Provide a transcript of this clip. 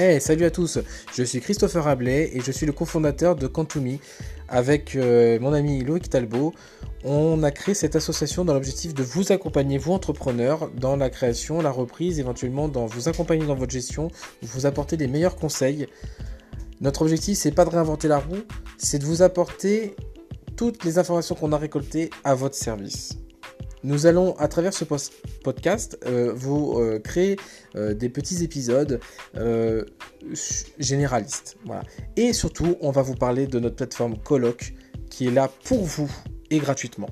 Hey, salut à tous, je suis Christopher Ablay et je suis le cofondateur de Quantumi. Avec euh, mon ami Loïc Talbot, on a créé cette association dans l'objectif de vous accompagner, vous entrepreneurs, dans la création, la reprise, éventuellement dans vous accompagner dans votre gestion, vous apporter les meilleurs conseils. Notre objectif, c'est pas de réinventer la roue, c'est de vous apporter toutes les informations qu'on a récoltées à votre service. Nous allons, à travers ce podcast, euh, vous euh, créer euh, des petits épisodes généralistes. Et surtout, on va vous parler de notre plateforme Coloc qui est là pour vous et gratuitement.